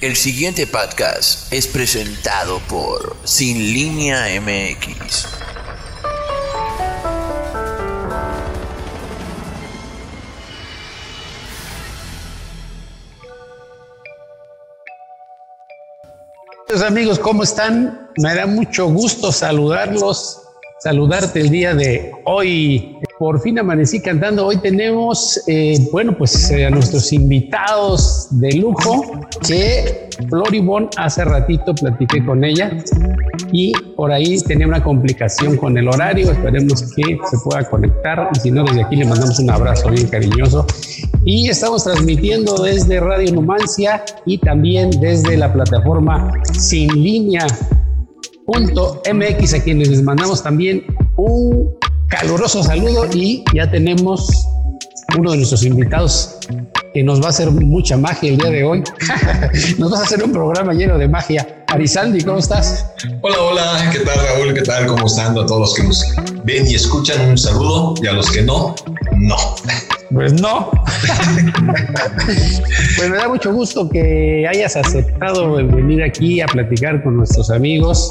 El siguiente podcast es presentado por Sin Línea MX. amigos, ¿cómo están? Me da mucho gusto saludarlos, saludarte el día de hoy. Por fin amanecí cantando. Hoy tenemos, eh, bueno, pues eh, a nuestros invitados de lujo, que Floribón hace ratito platiqué con ella y por ahí tenía una complicación con el horario. Esperemos que se pueda conectar y si no, desde aquí le mandamos un abrazo bien cariñoso. Y estamos transmitiendo desde Radio Numancia y también desde la plataforma Sin Línea. MX a quienes les mandamos también un caluroso saludo y ya tenemos uno de nuestros invitados que nos va a hacer mucha magia el día de hoy. nos vas a hacer un programa lleno de magia. Arizaldi, ¿cómo estás? Hola, hola, ¿qué tal Raúl? ¿Qué tal? ¿Cómo están a todos los que nos ven y escuchan? Un saludo y a los que no, no. Pues no. pues me da mucho gusto que hayas aceptado venir aquí a platicar con nuestros amigos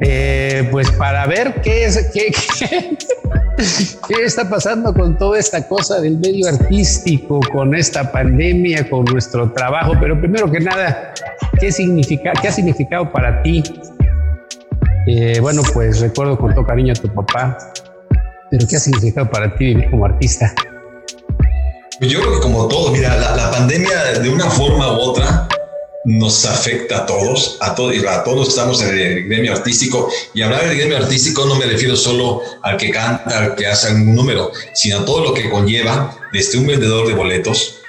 eh, pues para ver qué, es, qué, qué, está pasando con toda esta cosa del medio artístico, con esta pandemia, con nuestro trabajo. Pero primero que nada, ¿qué, significa, qué ha significado para ti? Eh, bueno, pues recuerdo con todo cariño a tu papá, pero ¿qué ha significado para ti vivir como artista? Yo creo que como todo, mira, la, la pandemia de una forma u otra nos afecta a todos, a, todos, a todos estamos en el gremio artístico. Y hablar del gremio artístico no me refiero solo al que canta, al que hace un número, sino a todo lo que conlleva desde un vendedor de boletos,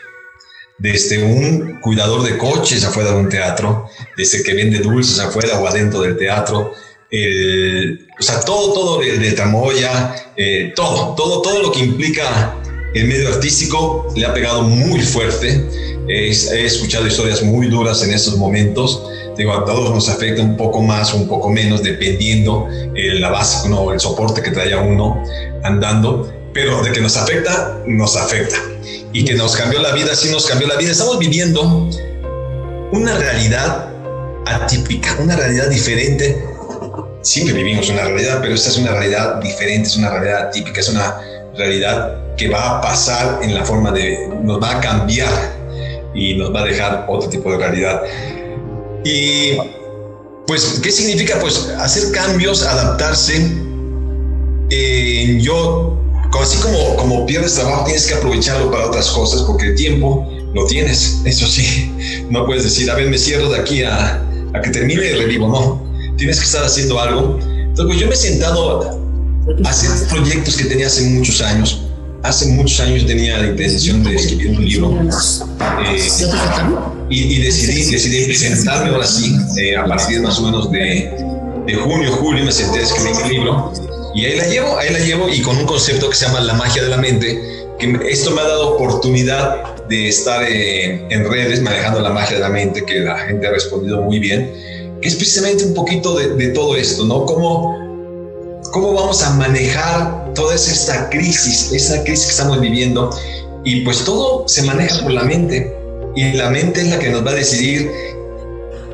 desde un cuidador de coches afuera de un teatro, desde que vende dulces afuera o adentro del teatro, o sea, todo, todo de, tramoya, eh, todo, todo, todo lo que implica el medio artístico le ha pegado muy fuerte He, escuchado historias muy duras en estos momentos. Digo, a todos nos afecta un poco más o un poco menos, dependiendo eh, la base, ¿no? el soporte que traiga uno andando. Pero de que nos afecta, nos afecta. Y que nos cambió la vida, sí nos cambió la vida. Estamos viviendo una realidad atípica, una realidad diferente. Siempre vivimos una realidad, pero esta es una realidad diferente, es una realidad atípica, es una realidad que va a pasar en la forma de, nos va a cambiar y nos va a dejar otro tipo de realidad. Y pues, ¿qué significa? Pues hacer cambios, adaptarse. Eh, yo, así como, como pierdes trabajo, tienes que aprovecharlo para otras cosas porque el tiempo lo tienes, eso sí. No puedes decir, a ver, me cierro de aquí a, que termine y revivo, no. Tienes que estar haciendo algo. Entonces, pues yo me he sentado a hacer proyectos que tenía hace muchos años hace muchos años tenía la intención de escribir un libro eh, y, decidí, decidí presentarme ahora sí, eh, a partir más o menos de, de, junio, julio me senté a escribir mi libro y ahí la llevo, ahí la llevo y con un concepto que se llama la magia de la mente, que esto me ha dado oportunidad de estar eh, en redes manejando la magia de la mente, que la gente ha respondido muy bien, que es precisamente un poquito de, de todo esto, ¿no? Cómo cómo vamos a manejar toda esta crisis, esa crisis que estamos viviendo. Y pues todo se maneja por la mente. Y la mente es la que nos va a decidir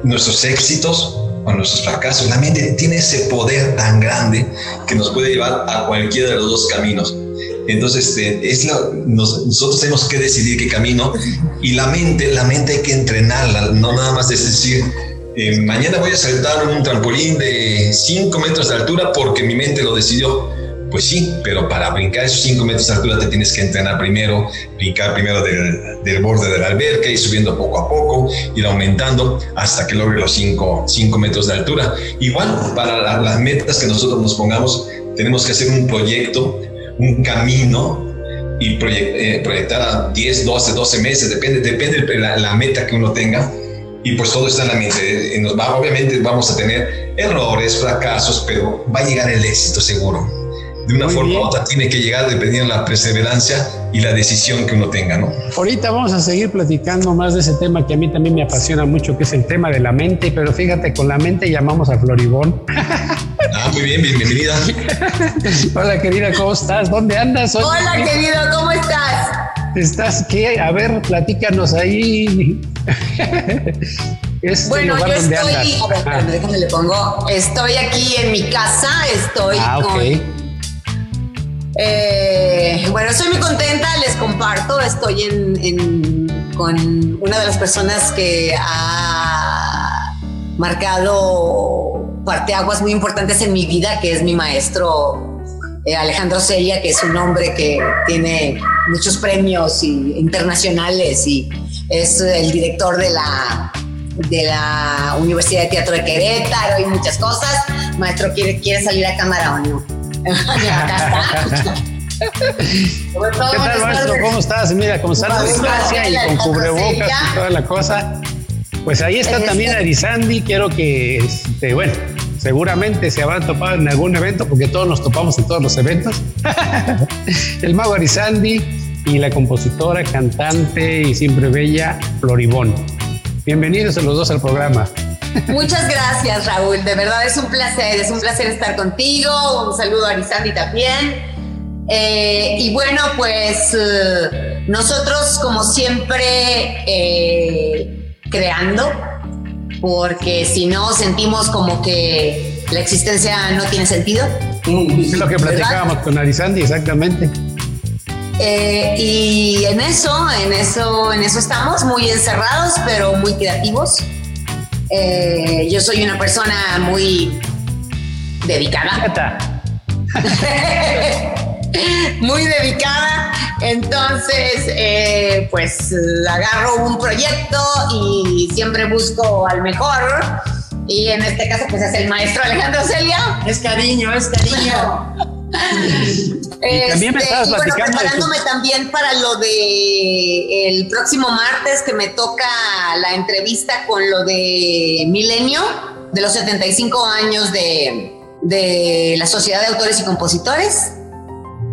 nuestros éxitos o nuestros fracasos. La mente tiene ese poder tan grande que nos puede llevar a cualquiera de los dos caminos. Entonces, este, es nosotros tenemos que decidir qué camino y la mente, la mente hay que entrenarla, no nada más es decir, eh, mañana voy a saltar un trampolín de 5 metros de altura porque mi mente lo decidió. Pues sí, pero para brincar esos 5 metros de altura te tienes que entrenar primero, brincar primero del, del borde de la alberca, y subiendo poco a poco, ir aumentando hasta que logre los 5 metros de altura. Igual, para las metas que nosotros nos pongamos, tenemos que hacer un proyecto, un camino y eh, proyectar a 10, 12, 12 meses, depende, depende de la, la meta que uno tenga y pues todo está en la mente. Nos va, obviamente vamos a tener errores, fracasos, pero va a llegar el éxito seguro. De una forma u otra tiene que llegar dependiendo de la perseverancia y la decisión que uno tenga, ¿no? Ahorita vamos a seguir platicando más de ese tema que a mí también me apasiona mucho, que es el tema de la mente, pero fíjate, con la mente llamamos a Floribón. Ah, muy bien, bienvenida. Hola querida, ¿cómo estás? ¿Dónde andas? Hola querido, ¿cómo estás? ¿Estás qué? A ver, platícanos ahí. bueno, yo estoy, a ver, ah. déjame le pongo. Estoy aquí en mi casa, estoy ah, con. Eh, bueno, estoy muy contenta, les comparto. Estoy en, con una de las personas que ha marcado parteaguas muy importantes en mi vida, que es mi maestro eh, Alejandro Celia, que es un hombre que tiene muchos premios internacionales y es el director de la, de la Universidad de Teatro de Querétaro y muchas cosas. Maestro, ¿quiere, quiere salir a cámara o no? ¿Qué tal, maestro? ¿Cómo estás? Mira, con sana distancia y con cubrebocas y toda la cosa. Pues ahí está también Arizandi. Quiero que, este, bueno, seguramente se habrán topado en algún evento, porque todos nos topamos en todos los eventos. el mago Arizandi y la compositora, cantante y siempre bella Floribón. Bienvenidos a los dos al programa. Muchas gracias, Raúl. De verdad es un placer, es un placer estar contigo. Un saludo a Arizandi también. Eh, y bueno, pues eh, nosotros, como siempre, eh, creando, porque si no sentimos como que la existencia no tiene sentido. Es lo que platicábamos con Arizandi, exactamente. y en eso, en eso, en eso estamos, muy encerrados, pero muy creativos. Yo soy una persona muy dedicada. muy dedicada. Entonces, eh, pues agarro un proyecto y siempre busco al mejor. Y en este caso, pues es el maestro Alejandro Celia. Es cariño, es cariño. también me estabas este, platicando preparándome también para lo de el próximo martes que me toca la entrevista con lo de Milenio, de los 75 años de, de la Sociedad de Autores y Compositores.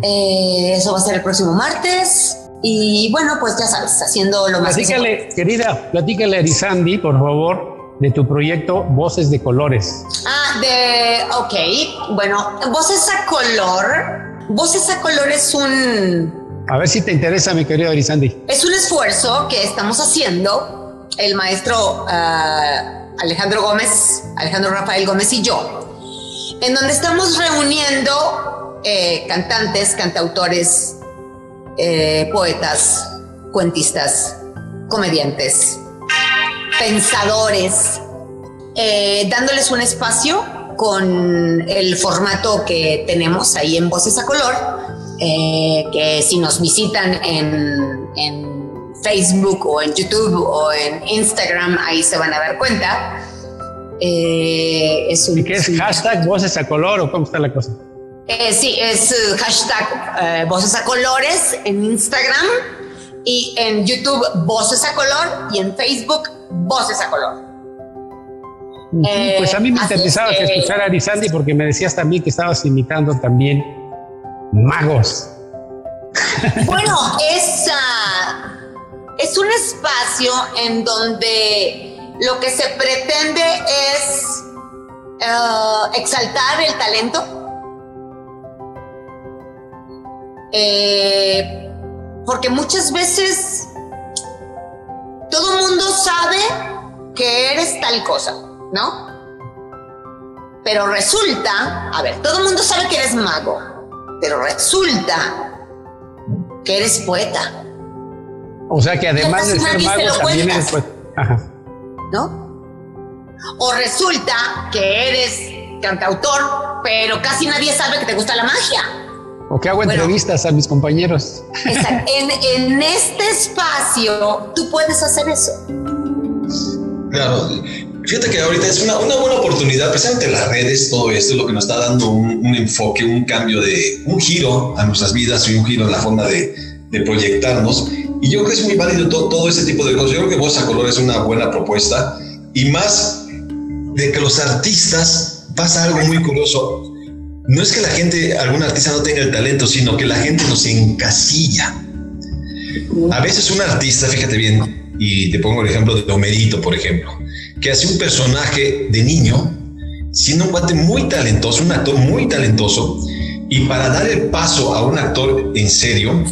Eh, eso va a ser el próximo martes. Y bueno, pues ya sabes, haciendo lo más Platícale, querida, platícale a Erizandi, por favor, de tu proyecto Voces de Colores. Ah, de. Ok. Bueno, Voces a Color. Voces a Color es un. A ver si te interesa, mi querido Erizandi. Es un esfuerzo que estamos haciendo, el maestro ah, Alejandro Gómez, Alejandro Rafael Gómez y yo, en donde estamos reuniendo eh, cantantes, cantautores, eh, poetas, cuentistas, comediantes, pensadores, eh, dándoles un espacio con el formato que tenemos ahí en Voces a Color, que si nos visitan en, Facebook o en YouTube o en Instagram, ahí se van a dar cuenta. es ¿Y qué es hashtag Voces a Color o cómo está la cosa? Eh, sí, es eh, hashtag eh, Voces a Colores en Instagram y en YouTube Voces a Color y en Facebook Voces a Color. pues a mí me interesaba que, escuchar a Arizandi porque me decías también que estabas imitando también magos. Bueno, es, es un espacio en donde lo que se pretende es exaltar el talento Eh, porque muchas veces todo mundo sabe que eres tal cosa, ¿no? Pero resulta, a ver, todo el mundo sabe que eres mago, pero resulta que eres poeta. O sea que además de ser mago también eres poeta. ¿No? O resulta que eres cantautor, pero casi nadie sabe que te gusta la magia. O que hago entrevistas a mis compañeros. En, en este espacio tú puedes hacer eso. Claro, Fíjate que ahorita es una, buena oportunidad, precisamente las redes, todo esto es lo que nos está dando un, un, enfoque, un cambio de, un giro a nuestras vidas y un giro en la forma de, de proyectarnos. Y yo creo que es muy válido todo, todo ese tipo de cosas. Yo creo que Voz a Color es una buena propuesta y más de que los artistas pasa algo muy curioso no es que la gente, algún artista no tenga el talento, sino que la gente nos encasilla. A veces un artista, fíjate bien, y te pongo el ejemplo de Homerito, por ejemplo, que hace un personaje de niño, siendo un cuate muy talentoso, un actor muy talentoso, y para dar el paso a un actor en serio,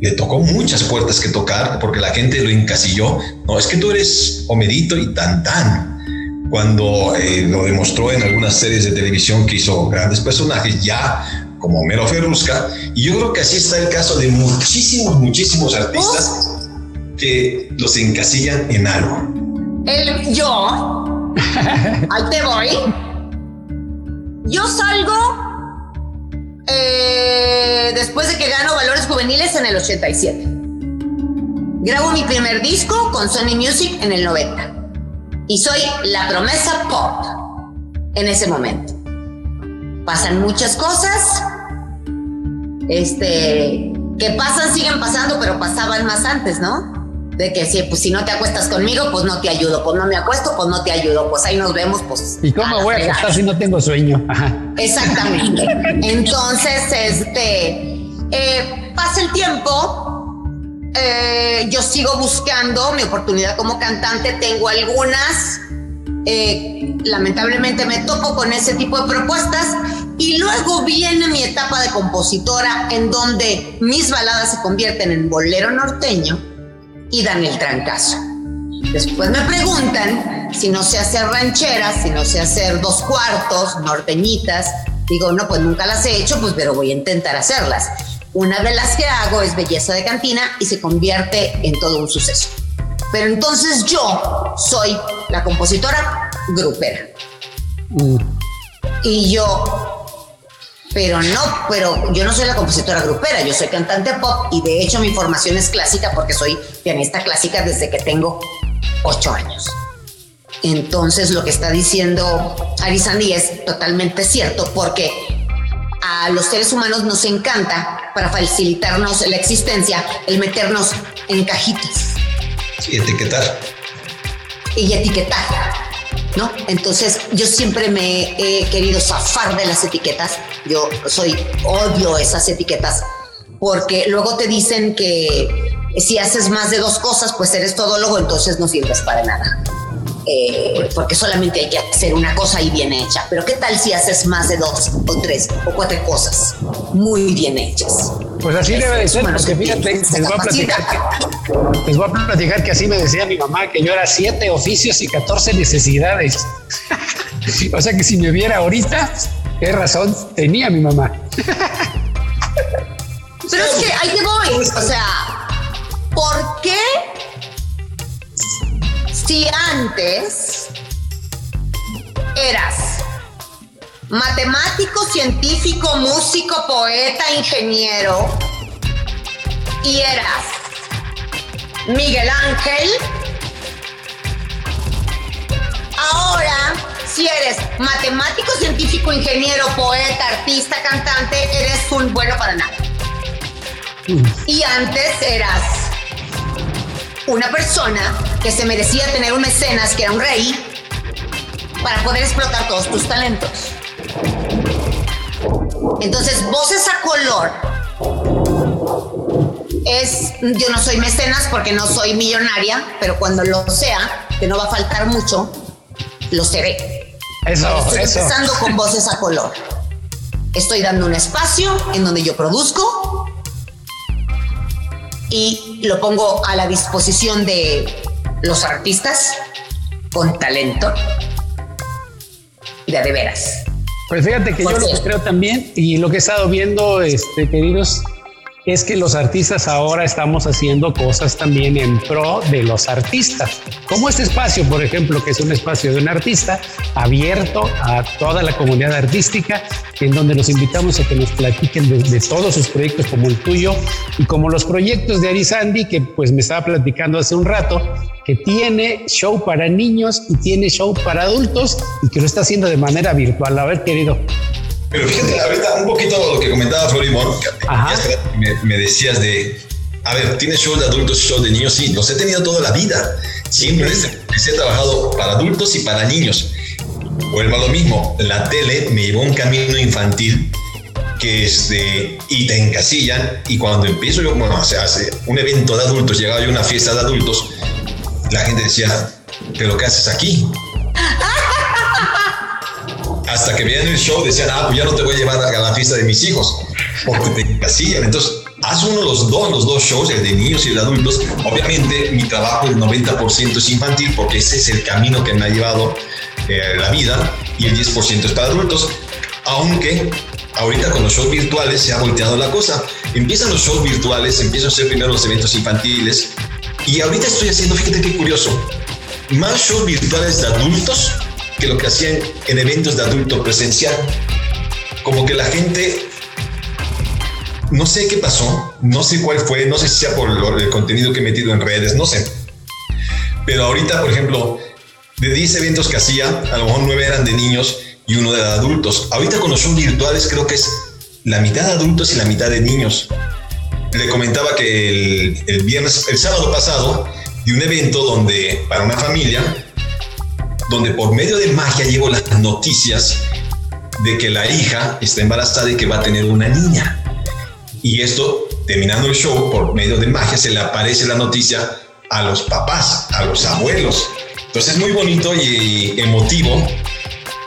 le tocó muchas puertas que tocar porque la gente lo encasilló. No, es que tú eres Homerito y tan tan. Cuando eh, lo demostró en algunas series de televisión que hizo grandes personajes, ya como Homero Ferrusca. Y yo creo que así está el caso de muchísimos, muchísimos artistas que los encasillan en algo. El yo, ahí te voy. Yo salgo eh, después de que gano Valores Juveniles en el 87. Grabo mi primer disco con Sony Music en el 90. Y soy la promesa pop en ese momento. Pasan muchas cosas. Este, que pasan, siguen pasando, pero pasaban más antes, ¿no? De que si, pues, si no te acuestas conmigo, pues no te ayudo, pues no me acuesto, pues no te ayudo, pues ahí nos vemos, pues. ¿Y cómo voy a acostar si no tengo sueño? Exactamente. Entonces, este, eh, pasa el tiempo, eh, yo sigo buscando mi oportunidad como cantante, tengo algunas, eh, lamentablemente me topo con ese tipo de propuestas. Y luego viene mi etapa de compositora en donde mis baladas se convierten en bolero norteño y dan el trancazo. Después me preguntan si no sé hacer rancheras, si no sé hacer dos cuartos, norteñitas. Digo, no, pues nunca las he hecho, pues pero voy a intentar hacerlas. Una de las que hago es belleza de cantina y se convierte en todo un suceso. Pero entonces yo soy la compositora grupera. Mm. Y yo pero no, pero yo no soy la compositora grupera, yo soy cantante pop y de hecho mi formación es clásica porque soy pianista clásica desde que tengo ocho años. Entonces lo que está diciendo Arizandi es totalmente cierto porque a los seres humanos nos encanta para facilitarnos la existencia el meternos en cajitas. Y etiquetar. Y etiquetar. ¿No? Entonces yo siempre me he querido zafar de las etiquetas, yo soy, odio esas etiquetas, porque luego te dicen que si haces más de dos cosas, pues eres todólogo, entonces no sirves para nada. Eh, porque solamente hay que hacer una cosa y bien hecha. Pero ¿qué tal si haces más de dos o tres o cuatro cosas muy bien hechas? Pues así debe de ser, porque fíjate, les voy, a platicar que, les voy a platicar que así me decía mi mamá, que yo era siete oficios y catorce necesidades. o sea que si me viera ahorita, qué razón tenía mi mamá. Pero es que ahí te voy, o sea, ¿por qué si antes eras matemático, científico, músico, poeta, ingeniero y eras Miguel Ángel, ahora si eres matemático, científico, ingeniero, poeta, artista, cantante, eres un bueno para nada. Y antes eras una persona que se merecía tener un mecenas que era un rey para poder explotar todos tus talentos. Entonces, voces a color es, yo no soy mecenas porque no soy millonaria, pero cuando lo sea, que no va a faltar mucho, lo seré. Eso, Estoy empezando con voces a color. Estoy dando un espacio en donde yo produzco, y lo pongo a la disposición de los artistas con talento de de veras. Pues fíjate que yo lo que creo también y lo que he estado viendo, este, queridos, es que los artistas ahora estamos haciendo cosas también en pro de los artistas. Como este espacio, por ejemplo, que es un espacio de un artista abierto a toda la comunidad artística, en donde los invitamos a que nos platiquen de, todos sus proyectos como el tuyo y como los proyectos de Arizandi, que pues me estaba platicando hace un rato, que tiene show para niños y tiene show para adultos y que lo está haciendo de manera virtual. A ver, querido. Pero fíjate, ahorita un poquito lo que comentaba Florimón, me, me decías de, a ver, ¿tienes show de adultos y show de niños? Sí, los he tenido toda la vida. Siempre he trabajado para adultos y para niños. Vuelvo a lo mismo, la tele me llevó un camino infantil que este, y te encasillan y cuando empiezo yo, bueno, se hace un evento de adultos, llegaba yo a una fiesta de adultos, la gente decía, ¿pero qué haces aquí? Hasta que veían el show decían, ah, pues ya no te voy a llevar a la fiesta de mis hijos, porque te encasillan. Entonces, hace uno los dos, los dos shows, el de niños y el de adultos. Obviamente mi trabajo el 90% es infantil porque ese es el camino que me ha llevado eh, la vida y el 10% es para adultos. Aunque ahorita con los shows virtuales se ha volteado la cosa. Empiezan los shows virtuales, empiezan a ser primero los eventos infantiles y ahorita estoy haciendo, fíjate qué curioso, más shows virtuales de adultos que lo que hacían en eventos de adulto presencial. Como que la gente no sé qué pasó, no sé cuál fue, no sé si sea por el contenido que he metido en redes, no sé. Pero ahorita, por ejemplo, de 10 eventos que hacía, a lo mejor 9 eran de niños y uno de adultos. Ahorita con los shows virtuales creo que es la mitad de adultos y la mitad de niños. Le comentaba que el, el viernes, el sábado pasado, de un evento donde, para una familia, donde por medio de magia llevo las noticias de que la hija está embarazada y que va a tener una niña. Y esto, terminando el show, por medio de magia, se le aparece la noticia a los papás, a los abuelos. Entonces es muy bonito y emotivo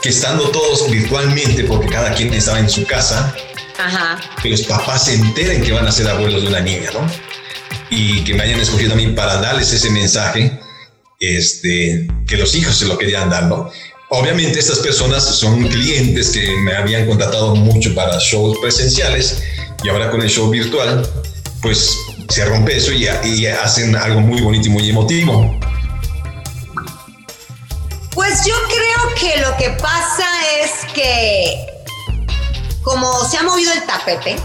que estando todos virtualmente, porque cada quien estaba en su casa, que los papás se enteren que van a ser abuelos de una niña, ¿no? Y que me hayan escogido a mí para darles ese mensaje, este, que los hijos se lo querían dar, ¿no? Obviamente estas personas son clientes que me habían contratado mucho para shows presenciales y ahora con el show virtual, pues se rompe eso y, hacen algo muy bonito y muy emotivo. Pues yo creo que lo que pasa es que como se ha movido el tapete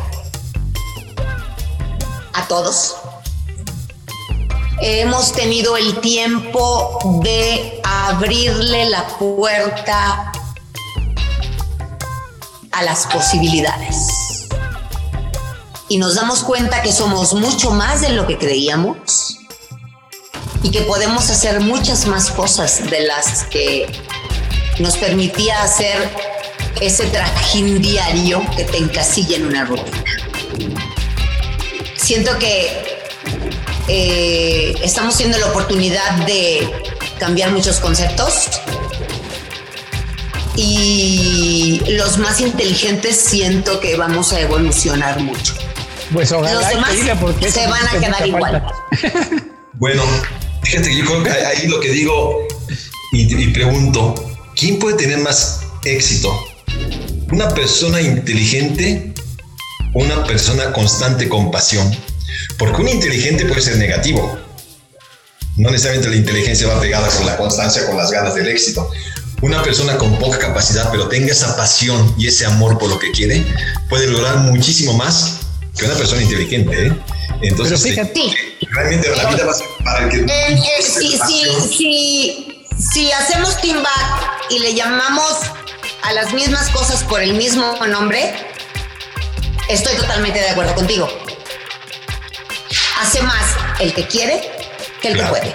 a todos, hemos tenido el tiempo de abrirle la puerta a las posibilidades y nos damos cuenta que somos mucho más de lo que creíamos y que podemos hacer muchas más cosas de las que nos permitía hacer ese trajín diario que te encasilla en una rutina. Siento que eh, estamos teniendo la oportunidad de cambiar muchos conceptos y los más inteligentes siento que vamos a evolucionar mucho. Pues ojalá Los demás porque se van a quedar igual. bueno, fíjate que yo creo que ahí lo que digo y, y pregunto, ¿quién puede tener más éxito? ¿Una persona inteligente o una persona constante con pasión? Porque un inteligente puede ser negativo. No necesariamente la inteligencia va pegada con la constancia, con las ganas del éxito. Una persona con poca capacidad, pero tenga esa pasión y ese amor por lo que quiere, puede lograr muchísimo más que una persona inteligente, ¿eh? Entonces, Pero fíjate, realmente la vida va a ser para que... Eh, eh, si, si, si, hacemos team back y le llamamos a las mismas cosas por el mismo nombre, estoy totalmente de acuerdo contigo. Hace más el que quiere que el que puede.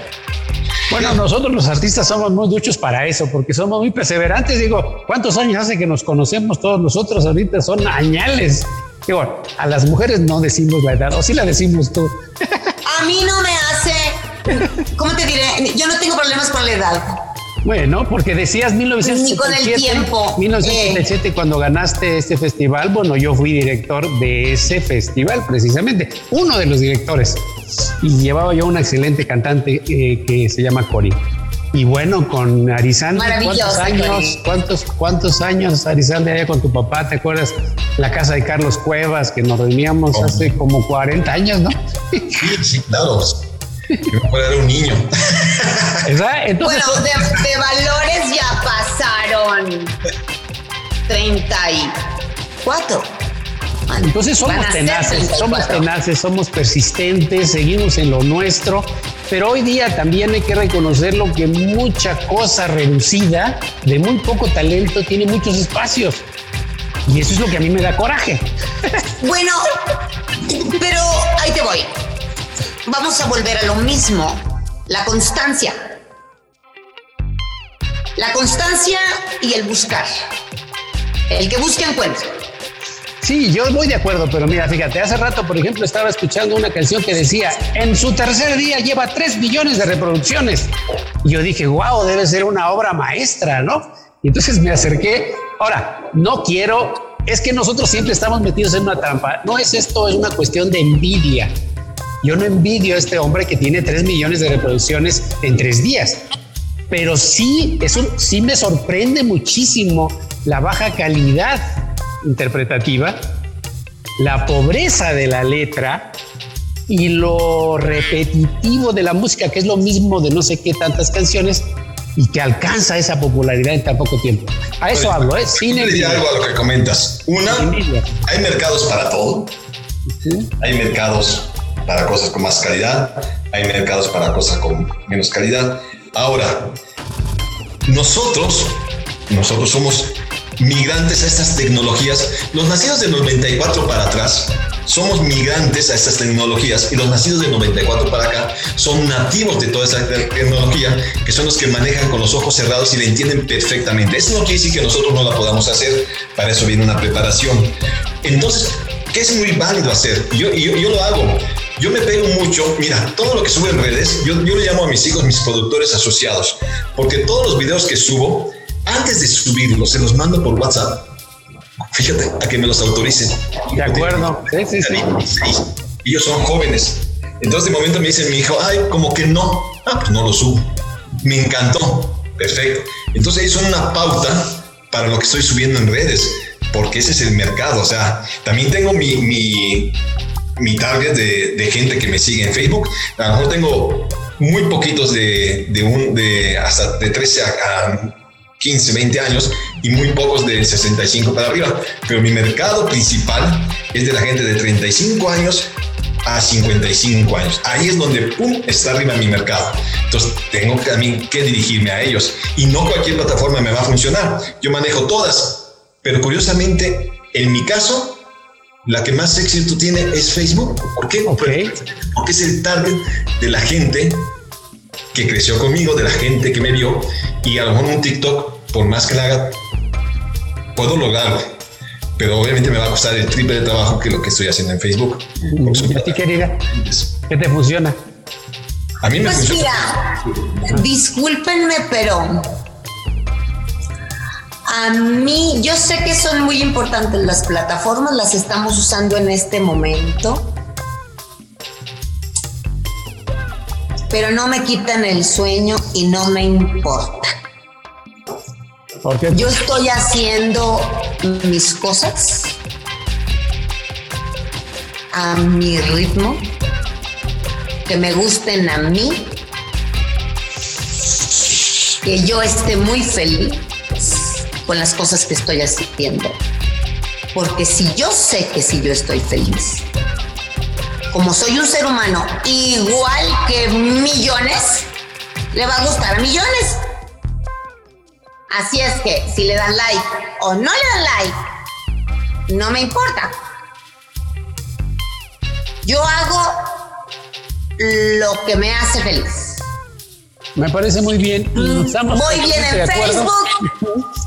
Bueno, nosotros los artistas somos muy duchos para eso, porque somos muy perseverantes. Digo, ¿cuántos años hace que nos conocemos todos nosotros? Ahorita son añales. Digo, a las mujeres no decimos la edad, o sí la decimos tú. A mí no me hace, ¿cómo te diré? Yo no tengo problemas con la edad. Bueno, porque decías 1977. Ni con el tiempo. 1977 eh. cuando ganaste este festival, bueno, yo fui director de ese festival precisamente, uno de los directores. Y llevaba yo una excelente cantante eh, que se llama Cori. Y bueno, con Arizante, ¿cuántos años, cuántos, cuántos años Arizante allá con tu papá? ¿Te acuerdas la casa de Carlos Cuevas que nos reuníamos hace como 40 años, no? Sí, sí, claro. Yo era un niño. bueno, de, valores ya pasaron 34. Entonces somos tenaces, somos tenaces, somos persistentes, seguimos en lo nuestro pero hoy día también hay que reconocerlo que mucha cosa reducida, de muy poco talento, tiene muchos espacios. Y eso es lo que a mí me da coraje. Bueno, pero ahí te voy. Vamos a volver a lo mismo. La constancia. La constancia y el buscar. El que busca encuentra. Sí, yo voy de acuerdo, pero mira, fíjate, hace rato, por ejemplo, estaba escuchando una canción que decía, en su tercer día lleva tres millones de reproducciones. Y yo dije, wow, debe ser una obra maestra, ¿no? Y entonces me acerqué. Ahora, no quiero es que nosotros siempre estamos metidos en una trampa. No es esto, es una cuestión de envidia. Yo no envidio a este hombre que tiene 3 millones de reproducciones en tres días, pero sí, eso sí me sorprende muchísimo la baja calidad interpretativa, la pobreza de la letra y lo repetitivo de la música, que es lo mismo de no sé qué tantas canciones y que alcanza esa popularidad en tan poco tiempo. A eso hablo, ¿eh? Sin envidia. algo a lo que comentas. Una, hay mercados para todo. Hay mercados para cosas con más calidad, hay mercados para cosas con menos calidad. Ahora, nosotros, nosotros somos migrantes a estas tecnologías. Los nacidos de 94 para atrás somos migrantes a estas tecnologías y los nacidos de 94 para acá son nativos de toda esa tecnología, que son los que manejan con los ojos cerrados y la entienden perfectamente. Eso no quiere decir que nosotros no la podamos hacer, para eso viene una preparación. Entonces, ¿qué es muy válido hacer? Yo, yo, yo lo hago. Yo me pego mucho, mira, todo lo que subo en redes, yo, yo le llamo a mis hijos mis productores asociados, porque todos los videos que subo, antes de subirlos, se los mando por WhatsApp. Fíjate, a que me los autoricen. De acuerdo. Sí, sí, sí. Ellos son jóvenes. Entonces de momento me dice mi hijo, ay, como que no. Ah, pues no lo subo. Me encantó. Perfecto. Entonces ahí son una pauta para lo que estoy subiendo en redes, porque ese es el mercado. O sea, también tengo mi, mi mi target de, gente que me sigue en Facebook. A lo mejor tengo muy poquitos de, de, un, de hasta de 13 a, 15, 20 años y muy pocos de 65 para arriba. Pero mi mercado principal es de la gente de 35 años a 55 años. Ahí es donde, ¡pum!, está arriba mi mercado. Entonces, tengo también que dirigirme a ellos. Y no cualquier plataforma me va a funcionar. Yo manejo todas. Pero curiosamente, en mi caso, la que más éxito tiene es Facebook. ¿Por qué? Porque es el target de la gente que creció conmigo, de la gente que me vio, y a lo mejor un TikTok, por más que la haga, puedo lograrlo. Pero obviamente me va a costar el triple de trabajo que lo que estoy haciendo en Facebook. ¿Y a ti, querida? ¿Qué te funciona? A mí me pues Mira, discúlpenme, pero a mí, yo sé que son muy importantes las plataformas, las estamos usando en este momento, pero no me quitan el sueño y no me importa. Yo estoy haciendo mis cosas a mi ritmo, que me gusten a mí, que yo esté muy feliz con las cosas que estoy haciendo. Porque si yo sé que si yo estoy feliz, como soy un ser humano igual que millones, le va a gustar a millones. Así es que si le dan like o no le dan like, no me importa. Yo hago lo que me hace feliz. Me parece muy bien. Mm, voy bien en Facebook,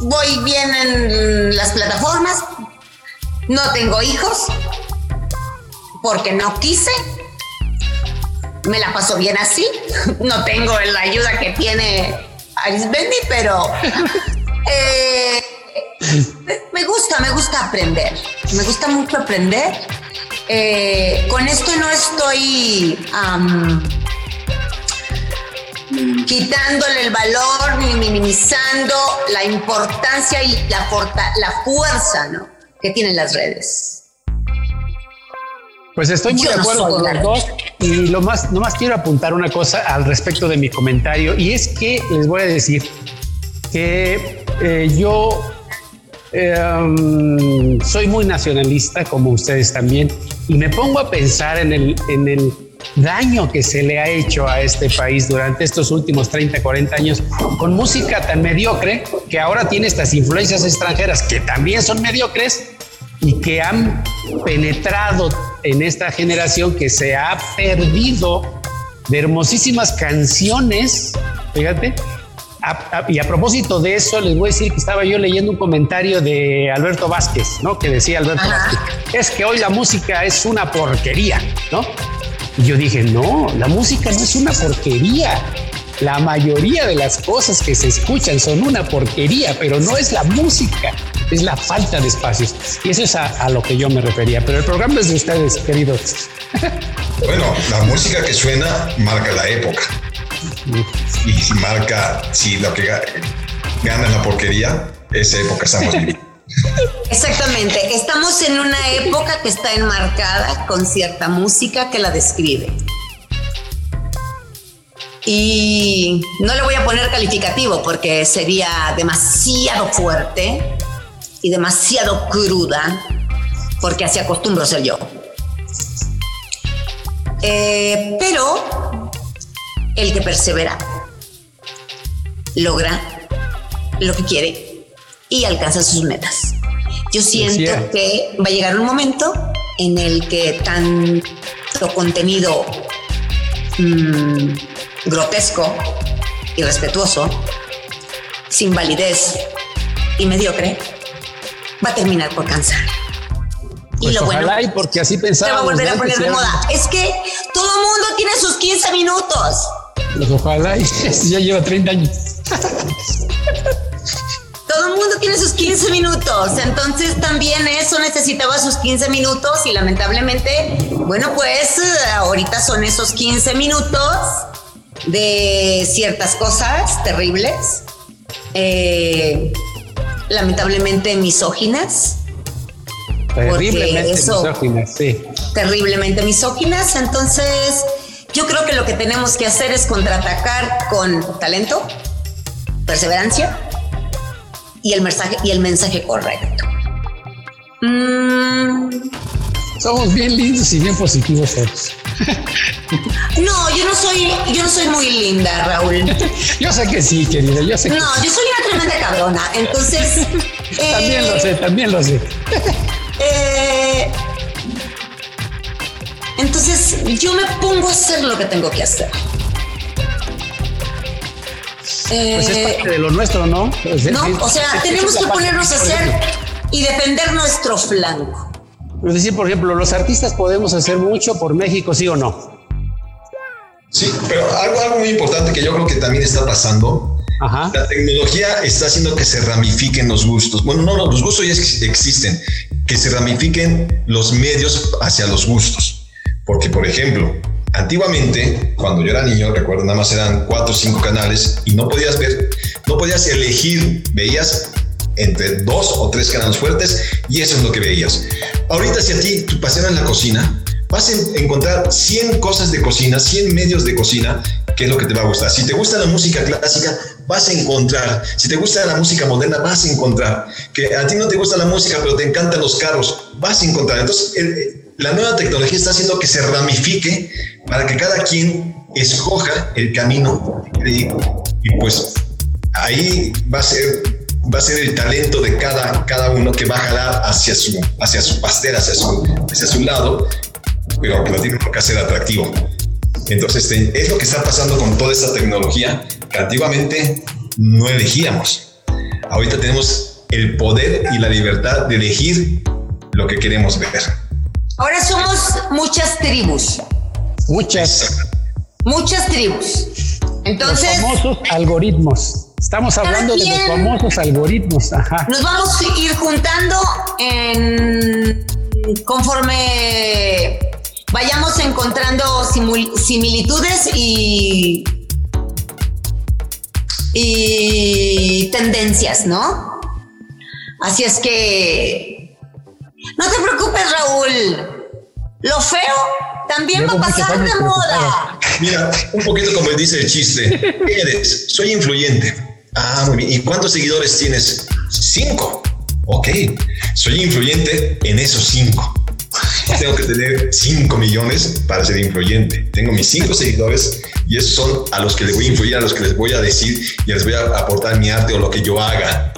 voy bien en las plataformas, no tengo hijos porque no quise. Me la paso bien así. No tengo la ayuda que tiene Arisbendi, pero eh, me gusta, me gusta aprender. Me gusta mucho aprender. Eh, con esto no estoy quitándole el valor ni minimizando la importancia y la, la fuerza ¿no? que tienen las redes. Pues estoy muy de acuerdo con los dos y lo más, nomás quiero apuntar una cosa al respecto de mi comentario y es que les voy a decir que eh, yo em, soy muy nacionalista como ustedes también y me pongo a pensar en el, en el daño que se le ha hecho a este país durante estos últimos 30, 40 años con música tan mediocre que ahora tiene estas influencias extranjeras que también son mediocres y que han penetrado en esta generación que se ha perdido de hermosísimas canciones, fíjate. y a propósito de eso, les voy a decir que estaba yo leyendo un comentario de Alberto Vázquez, ¿no? Que decía Alberto Vázquez, es que hoy la música es una porquería, ¿no? Y yo dije, no, la música no es una porquería. La mayoría de las cosas que se escuchan son una porquería, pero no es la música. es la falta de espacios. Y eso es a, lo que yo me refería. Pero el programa es de ustedes, queridos. Bueno, la música que suena marca la época. Y si marca, si lo que ga- gana la porquería, esa época estamos viviendo. Exactamente. Estamos en una época que está enmarcada con cierta música que la describe. Y no le voy a poner calificativo porque sería demasiado fuerte y demasiado cruda, porque así acostumbro ser yo. Eh, pero el que persevera logra lo que quiere y alcanza sus metas. Yo siento que va a llegar un momento en el que tanto contenido mm, grotesco, irrespetuoso, sin validez y mediocre va a terminar por cansar. Y Pues lo bueno ojalá y porque así se va a volver a poner de moda. Es que todo el mundo tiene sus 15 minutos. Pues ojalá y ya lleva 30 años. Todo el mundo tiene sus 15 minutos. Entonces también eso necesitaba sus 15 minutos y lamentablemente, bueno, pues ahorita son esos 15 minutos de ciertas cosas terribles, eh, lamentablemente misóginas, Terriblemente eso- misóginas, sí. terriblemente misóginas. Entonces, yo creo que lo que tenemos que hacer es contraatacar con talento, perseverancia y el mensaje, y el mensaje correcto. Mm, Somos bien lindos y bien positivos todos. no, yo no soy, yo no soy muy linda, Raúl. Yo sé que sí, querida, yo sé que No, yo soy una tremenda cabrona. Entonces, también lo eh, sé, también lo sé. Eh, entonces yo me pongo a hacer lo que tengo que hacer. Pues es Eh, parte de lo nuestro, ¿no? Pues es- no, es- o sea, es- tenemos que ponernos a hacer ejemplo, y defender nuestro flanco. Es decir, por ejemplo, los artistas podemos hacer mucho por México, ¿sí o no? Sí, pero algo, algo muy importante que yo creo que también está pasando Ajá. La tecnología está haciendo que se ramifiquen los gustos. Bueno, no, no, los gustos ya ex- existen, que se ramifiquen los medios hacia los gustos. Porque, por ejemplo, antiguamente, cuando yo era niño, recuerdo, nada más eran cuatro o cinco canales y no podías ver, no podías elegir, veías entre dos o tres canales fuertes y eso es lo que veías. Ahorita si a ti tu pasión en la cocina, vas a encontrar 100 cosas de cocina, 100 medios de cocina, que es lo que te va a gustar. Si te gusta la música clásica, vas a encontrar. Si te gusta la música moderna, vas a encontrar. Que a ti no te gusta la música, pero te encantan los carros, vas a encontrar. Entonces, la nueva tecnología está haciendo que se ramifique para que cada quien escoja el camino y, y pues ahí va a ser va a ser el talento de cada, cada uno que va a jalar hacia su, hacia su pastel, hacia su, hacia su lado, pero que lo tiene que hacer atractivo. Entonces, este, es lo que está pasando con toda esta tecnología que antiguamente no elegíamos. Ahorita tenemos el poder y la libertad de elegir lo que queremos ver. Ahora somos muchas tribus, Muchas. muchas tribus. Los Entonces, famosos algoritmos. Estamos hablando de los famosos algoritmos. Ajá. nos vamos a ir juntando en conforme vayamos encontrando similitudes y y tendencias, ¿no? Así es que no te preocupes, Raúl. Lo feo también va a pasar de moda. Mira, un poquito como dice el chiste. ¿Qué eres? Soy influyente. Ah, muy bien. ¿Y cuántos seguidores tienes? Cinco. Ok. Soy influyente en esos cinco. Tengo que tener 5 millones para ser influyente. Tengo mis 5 seguidores y esos son a los que les voy a influir, a los que les voy a decir y les voy a aportar mi arte o lo que yo haga.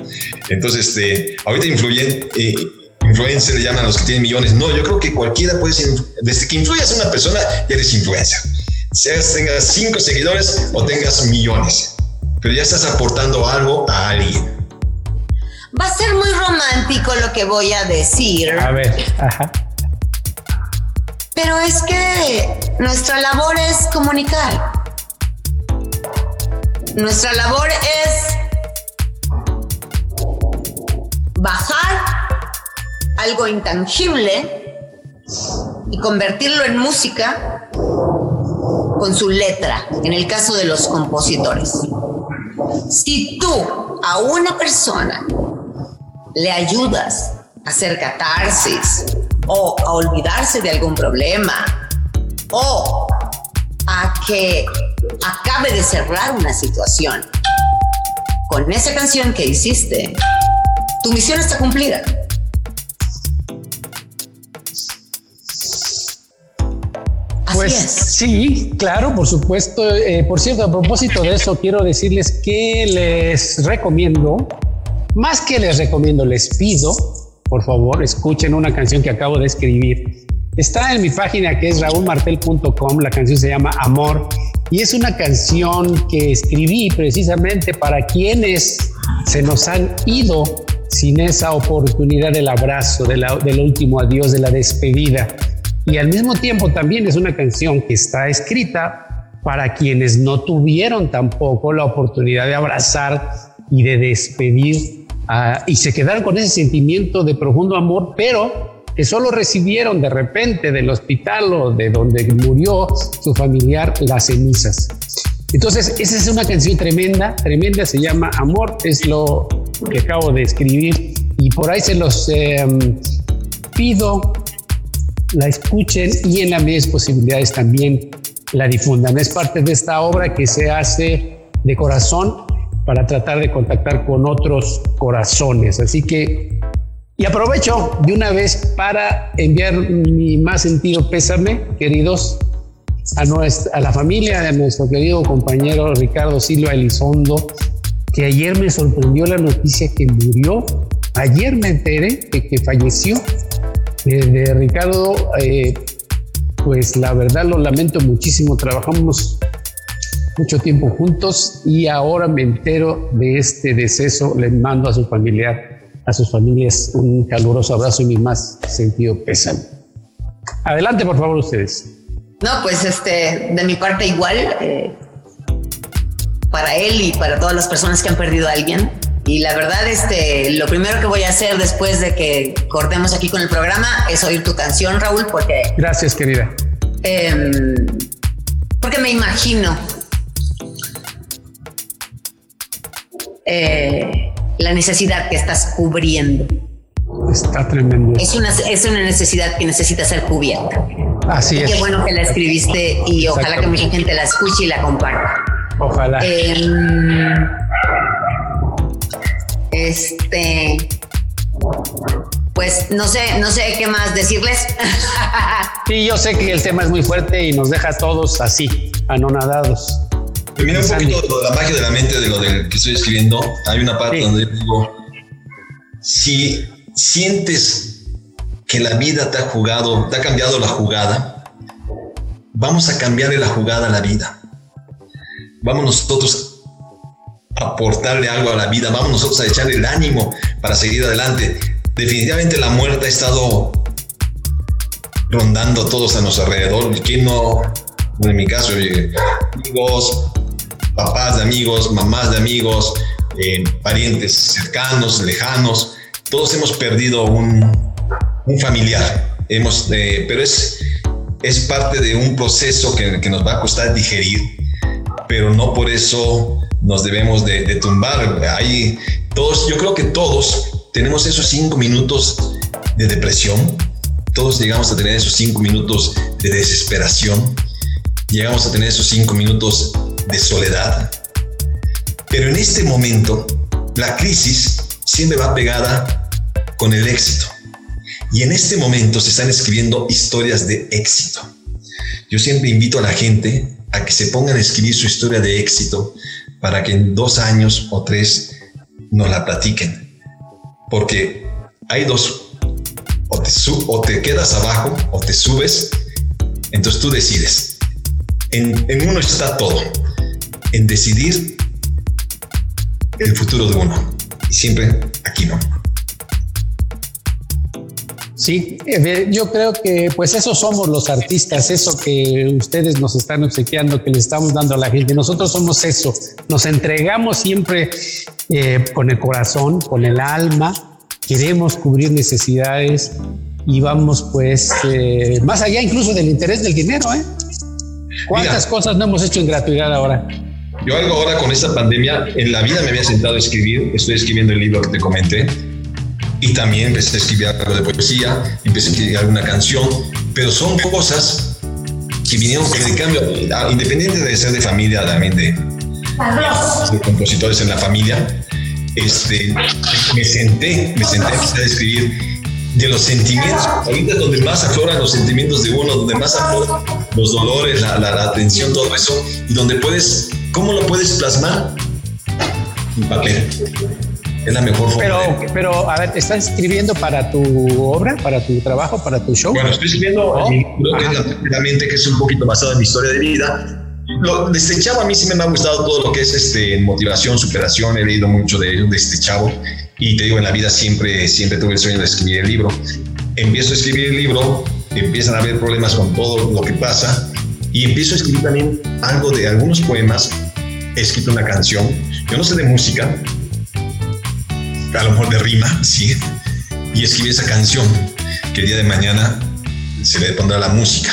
Entonces, este, ahorita influyen, eh, influencer le llaman a los que tienen millones. No, yo creo que cualquiera puede ser, desde que influyas a una persona, ya eres influencer. Seas tengas 5 seguidores o tengas millones, pero ya estás aportando algo a alguien. Va a ser muy romántico lo que voy a decir. A ver, ajá. Pero es que nuestra labor es comunicar. Nuestra labor es bajar algo intangible y convertirlo en música con su letra, en el caso de los compositores. Si tú a una persona le ayudas a hacer catarsis o a olvidarse de algún problema o a que acabe de cerrar una situación con esa canción que hiciste, tu misión está cumplida. Pues sí, claro, por supuesto. Eh, por cierto, a propósito de eso, quiero decirles que les recomiendo, más que les recomiendo, les pido, por favor, escuchen una canción que acabo de escribir. Está en mi página que es raúlmartel.com, la canción se llama Amor y es una canción que escribí precisamente para quienes se nos han ido sin esa oportunidad del abrazo, del último adiós, de la despedida. Y al mismo tiempo también es una canción que está escrita para quienes no tuvieron tampoco la oportunidad de abrazar y de despedir y se quedaron con ese sentimiento de profundo amor, pero que solo recibieron de repente del hospital o de donde murió su familiar las cenizas. Entonces, esa es una canción tremenda, tremenda, se llama Amor, es lo que acabo de escribir y por ahí se los em, pido la escuchen y en las medias posibilidades también la difundan. Es parte de esta obra que se hace de corazón para tratar de contactar con otros corazones. Así que, y aprovecho de una vez para enviar mi más sentido pésame, queridos, a, nuestra, a la familia de nuestro querido compañero Ricardo Silva Elizondo, que ayer me sorprendió la noticia que murió. Ayer me enteré de que falleció de Ricardo, eh, pues la verdad lo lamento muchísimo, trabajamos mucho tiempo juntos y ahora me entero de este deceso, le mando a su familiar, a sus familias un caluroso abrazo y mi más sentido pésame. Adelante, por favor, ustedes. No, pues este, de mi parte igual, eh, para él y para todas las personas que han perdido a alguien, y la verdad, este, lo primero que voy a hacer después de que cortemos aquí con el programa es oír tu canción, Raúl, porque... Gracias, querida. Em, porque me imagino eh, la necesidad que estás cubriendo. Está tremendo. Es una, es una necesidad que necesita ser cubierta. Así es. Qué bueno que la escribiste y ojalá que mucha gente la escuche y la comparta. Ojalá. Eh, este, pues no sé, no sé qué más decirles. sí, yo sé que el tema es muy fuerte y nos deja a todos así, anonadados. Mira un poquito la magia de la mente de lo del que estoy escribiendo. Hay una parte donde digo, si sientes que la vida te ha jugado, te ha cambiado la jugada, vamos a cambiarle la jugada a la vida. Vamos nosotros aportarle algo a la vida, vamos nosotros a echarle el ánimo para seguir adelante. Definitivamente la muerte ha estado rondando todos a nuestro alrededor. ¿Quién no? en mi caso, amigos, papás de amigos, mamás de amigos, eh, parientes cercanos, lejanos, todos hemos perdido un, un familiar. Hemos, eh, pero es, es parte de un proceso que, que nos va a costar digerir, pero no por eso nos debemos de, tumbar. Hay todos, yo creo que todos tenemos esos cinco minutos de depresión, todos llegamos a tener esos cinco minutos de desesperación, llegamos a tener esos cinco minutos de soledad. Pero en este momento, la crisis siempre va pegada con el éxito. Y en este momento se están escribiendo historias de éxito. Yo siempre invito a la gente a que se pongan a escribir su historia de éxito, para que en dos años o tres nos la platiquen. Porque hay dos, o te, o quedas abajo o te subes, entonces tú decides. En, en uno está todo, en decidir el futuro de uno. Y siempre aquí no. Sí, eh, yo creo que pues eso somos los artistas, eso que ustedes nos están obsequiando, que le estamos dando a la gente. Nosotros somos eso, nos entregamos siempre eh, con el corazón, con el alma, queremos cubrir necesidades y vamos pues eh, más allá incluso del interés del dinero, ¿eh? ¿Cuántas cosas no hemos hecho en gratuidad ahora? Yo algo ahora con esta pandemia, en la vida me había sentado a escribir, estoy escribiendo el libro que te comenté, y también empecé a escribir algo de poesía, empecé a escribir alguna canción, pero son cosas que vinieron con el cambio, independiente de ser de familia, también de, de compositores en la familia, este, me senté, me senté a escribir de los sentimientos. Ahorita es donde más afloran los sentimientos de uno, donde más afloran los dolores, la, la, la atención, todo eso, y donde puedes, ¿cómo lo puedes plasmar? En papel. Es la mejor forma. Pero, pero, a ver, ¿estás escribiendo para tu obra, para tu trabajo, para tu show? Bueno, estoy escribiendo, ¿No? creo que que es un poquito basado en mi historia de vida. Lo, de este chavo a mí sí me ha gustado todo lo que es este, motivación, superación. He leído mucho de, de este chavo. Y te digo, en la vida siempre, siempre tuve el sueño de escribir el libro. Empiezo a escribir el libro, empiezan a haber problemas con todo lo que pasa y empiezo a escribir también algo de algunos poemas. He escrito una canción. Yo no sé de música, a lo mejor de rima, sí. Y escribí esa canción que el día de mañana se le pondrá la música.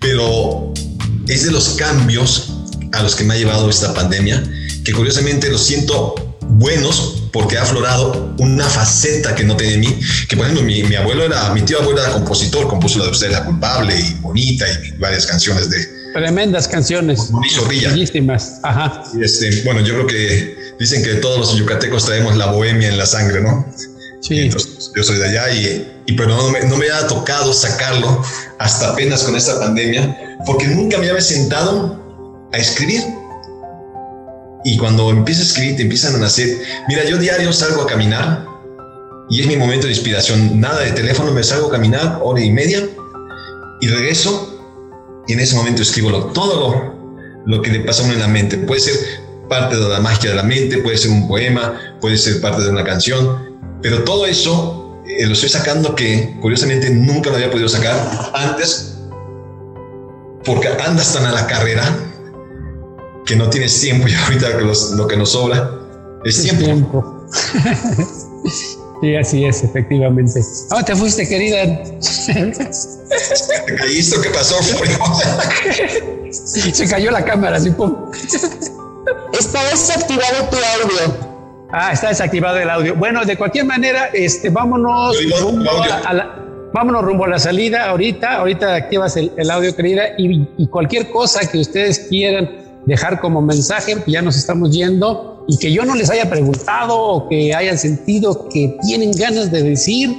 Pero es de los cambios a los que me ha llevado esta pandemia, que curiosamente los siento buenos porque ha aflorado una faceta que no tenía en mí, que por ejemplo mi, mi, abuelo era, mi tío abuelo era compositor, compuso la de Usted la culpable y Bonita y varias canciones de... Tremendas canciones. Bellísimas. Ajá. Y este, bueno, yo creo que dicen que todos los yucatecos traemos la bohemia en la sangre, ¿no? Sí. Entonces, yo soy de allá y, y pero no me, no me ha tocado sacarlo hasta apenas con esta pandemia, porque nunca me había sentado a escribir. Y cuando empiezas a escribir, te empiezan a nacer. Mira, yo diario salgo a caminar y es mi momento de inspiración. Nada de teléfono, me salgo a caminar hora y media y regreso y en ese momento escribo lo, todo lo, lo que le pasa a uno en la mente. Puede ser parte de la magia de la mente, puede ser un poema, puede ser parte de una canción, pero todo eso eh, lo estoy sacando que curiosamente nunca lo había podido sacar antes porque andas tan a la carrera que no tienes tiempo y ahorita los, lo que nos sobra es tiempo. tiempo. sí, así es, efectivamente. ¿Dónde te fuiste, querida? ¿Te caíste? ¿Qué pasó? Se cayó la cámara, así pum. Está desactivado tu audio. Ah, está desactivado el audio. Bueno, de cualquier manera, este, vámonos rumbo a, a la, vámonos rumbo a la salida ahorita. Ahorita activas el, el audio, querida, y, y, cualquier cosa que ustedes quieran dejar como mensaje, ya nos estamos yendo, y que yo no les haya preguntado o que hayan sentido que tienen ganas de decir,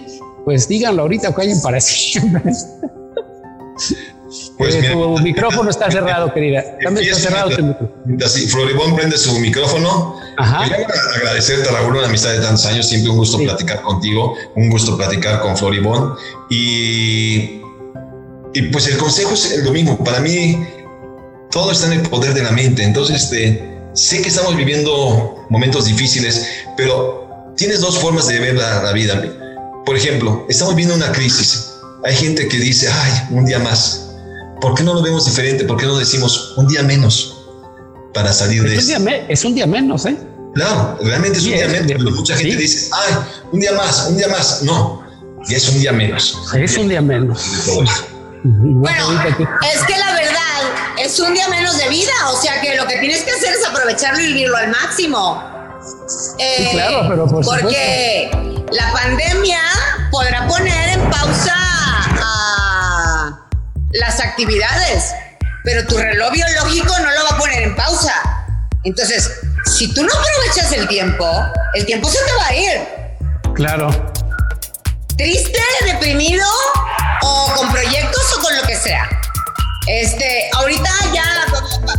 pues díganlo ahorita o callen para siempre. Pues eh, mira, tu micrófono está cerrado, querida. También está cerrado tu micrófono. Si Floribón prende su micrófono, Ajá. Quería agradecerte, Raúl, una amistad de tantos años. Siempre un gusto sí. platicar contigo, un gusto platicar con Floribón. Y, y pues el consejo es lo mismo. Para mí, todo está en el poder de la mente. Entonces, este, sé que estamos viviendo momentos difíciles, pero tienes dos formas de ver la, la vida. Por ejemplo, estamos viviendo una crisis. Hay gente que dice, ay, un día más ¿Por qué no lo vemos diferente? ¿Por qué no decimos un día menos para salir es de esto? Me, es un día menos, ¿eh? Claro, realmente es sí, un día es, menos. Pero mucha gente ¿sí? dice, ay, un día más, un día más. No, ya es un día menos. Es un día menos. Bueno, es que la verdad es un día menos de vida, o sea que lo que tienes que hacer es aprovecharlo y vivirlo al máximo. Eh, sí, claro, pero por porque supuesto. la pandemia podrá poner en pausa las actividades, pero tu reloj biológico no lo va a poner en pausa. Entonces, si tú no aprovechas el tiempo, el tiempo se te va a ir. Claro. Triste, deprimido o con proyectos o con lo que sea. Este, ahorita ya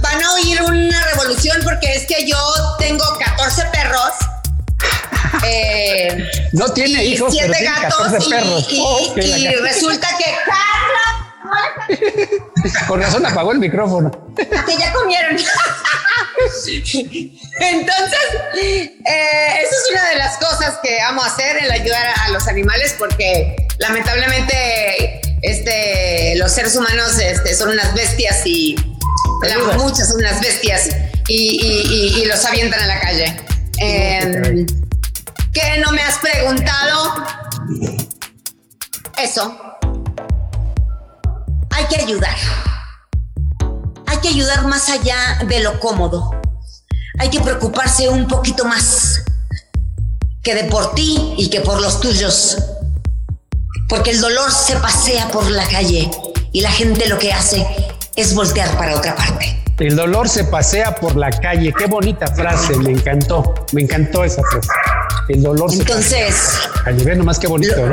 van a oír una revolución porque es que yo tengo 14 perros. Eh, no tiene hijos, siete pero tiene gatos 14 perros. y, oh, y, y resulta que Con razón apagó el micrófono. Que ya comieron. Entonces, eh, eso es una de las cosas que amo hacer, el ayudar a, a los animales, porque lamentablemente este, los seres humanos este, son unas bestias y muchas son unas bestias y, y, y, y, los avientan a la calle. Eh, ¿Qué no me has preguntado? Eso. Hay que ayudar. Hay que ayudar más allá de lo cómodo. Hay que preocuparse un poquito más que de por ti y que por los tuyos. Porque el dolor se pasea por la calle y la gente lo que hace es voltear para otra parte. El dolor se pasea por la calle. Qué bonita frase, me encantó. Me encantó esa frase. El dolor Entonces, se. Entonces. Ve nomás qué bonito, ¿no?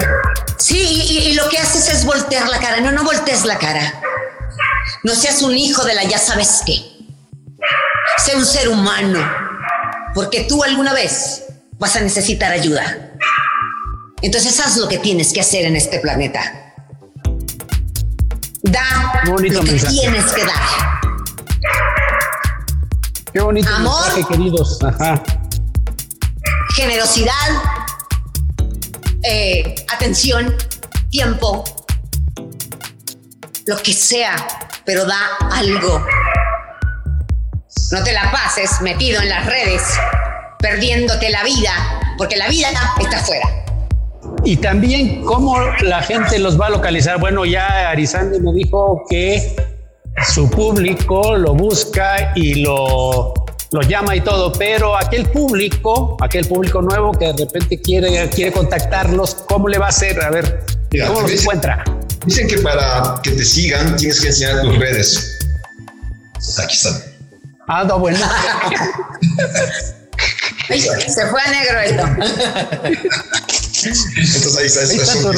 Sí, y, y, lo que haces es voltear la cara. No, no voltees la cara. No seas un hijo de la ya sabes qué. Sé un ser humano. Porque tú alguna vez vas a necesitar ayuda. Entonces haz lo que tienes que hacer en este planeta. Da bonito lo que mensaje. tienes que dar. Qué bonito Amor. mensaje, queridos. Ajá. Generosidad, eh, atención, tiempo, lo que sea, pero da algo. No te la pases metido en las redes, perdiéndote la vida, porque la vida está afuera. Y también cómo la gente los va a localizar. Bueno, ya Arizandi me dijo que su público lo busca y lo, lo llama y todo, pero aquel público, aquel público nuevo que de repente quiere, quiere contactarlos, ¿cómo le va a hacer? A ver, Mira, ¿cómo los dicen- encuentra? Dicen que para que te sigan tienes que enseñar tus redes. Aquí están. Ah, no, bueno. Ay, se fue a negro esto. Entonces ahí está. Ahí están,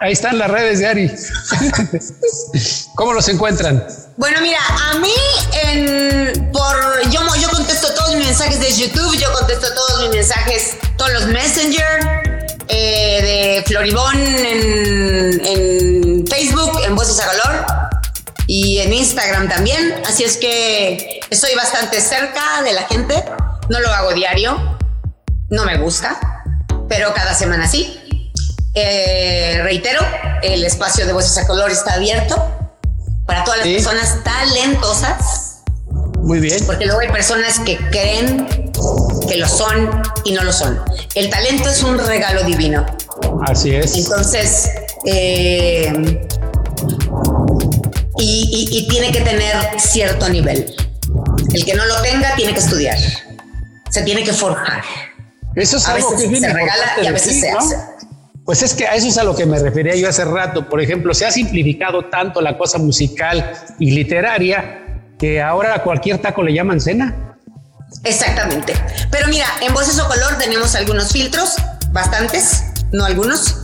ahí están las redes de Ari. ¿Cómo los encuentran? Bueno, mira, a mí en, por mensajes de YouTube, yo contesto todos mis mensajes, todos los Messenger eh, de Floribón en, en Facebook, en Voces a Color y en Instagram también. Así es que estoy bastante cerca de la gente. No lo hago diario, no me gusta, pero cada semana sí. Eh, reitero, el espacio de Voces a Color está abierto para todas las Sí. personas talentosas, Muy bien. porque luego hay personas que creen que lo son y no lo son. El talento es un regalo divino. Así es. Entonces, eh, y, y- y tiene que tener cierto nivel. El que no lo tenga tiene que estudiar. Se tiene que forjar. Eso es A algo veces que se regala y a veces decir, se ¿no? hace. Pues es que a eso es a lo que me refería yo hace rato. Por ejemplo, se ha simplificado tanto la cosa musical y literaria que ahora a cualquier taco le llaman cena. Exactamente. Pero mira, en Voces o Color tenemos algunos filtros, bastantes, no algunos.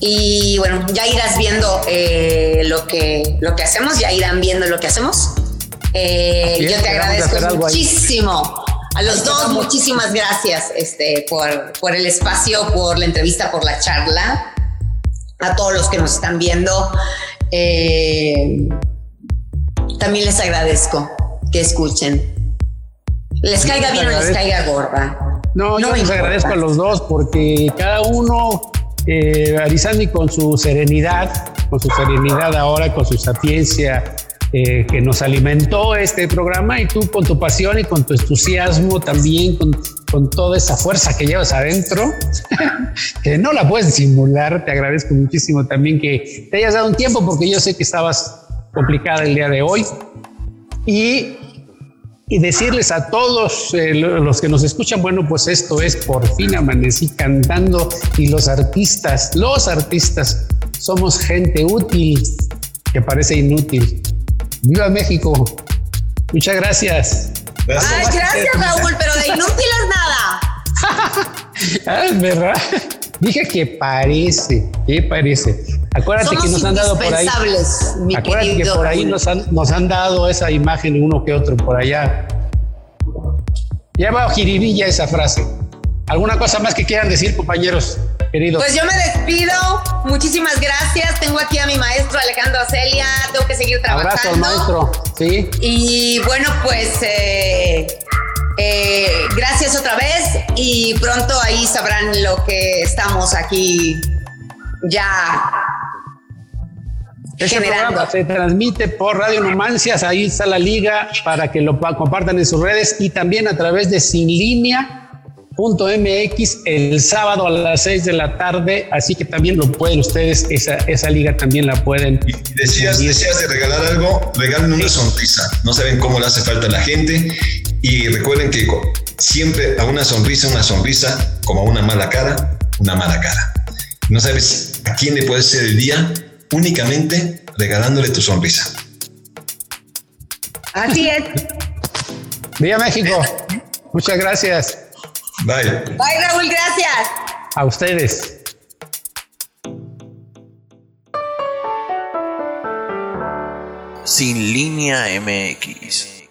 Y bueno, ya irás viendo eh, lo, que, lo que hacemos, ya irán viendo lo que hacemos. Eh, es, yo te agradezco muchísimo. A los dos, muchísimas gracias este, por, por el espacio, por la entrevista, por la charla. A todos los que nos están viendo. eh, también les agradezco que escuchen. Les caiga bien o les caiga gorda. No, yo les importa. agradezco a los dos porque cada uno, eh, Arizandi con su serenidad, con su serenidad ahora, con su sapiencia eh, que nos alimentó este programa y tú con tu pasión y con tu entusiasmo también, con, con toda esa fuerza que llevas adentro, que no la puedes simular. Te agradezco muchísimo también que te hayas dado un tiempo porque yo sé que estabas complicada el día de hoy. Y y decirles a todos eh, lo- los que nos escuchan, bueno, pues esto es por fin amanecí cantando y los artistas, los artistas, somos gente útil que parece inútil. ¡Viva México! Muchas gracias. Gracias. Ay, gracias, Raúl, pero de inútil es nada. Ah, es verdad. Dije que parece, que parece. Acuérdate Somos que nos han dado por ahí. mi Acuérdate que por ahí nos han, nos han dado esa imagen uno que otro por allá. Lleva jiribilla esa frase. ¿Alguna cosa más que quieran decir, compañeros queridos? Pues yo me despido. Muchísimas gracias. Tengo aquí a mi maestro Alejandro Celia. Tengo que seguir trabajando. Abrazo al maestro. Sí. Y bueno, pues eh, eh, gracias otra vez y pronto ahí sabrán lo que estamos aquí ya Este generando. programa se transmite por Radio Numancias, ahí está la liga para que lo pa- compartan en sus redes y también a través de Sin Línea MX el sábado a las 6 de la tarde, así que también lo pueden ustedes, esa, esa liga también la pueden. Y decías, decías de regalar algo, regalen una sonrisa. No saben cómo le hace falta a la gente. Y recuerden que siempre a una sonrisa, una sonrisa, como a una mala cara, una mala cara. No sabes a quién le puedes ser el día únicamente regalándole tu sonrisa. Así es. Viva México. Muchas gracias. Bye. Bye, Raúl, gracias. A ustedes. Sin línea MX.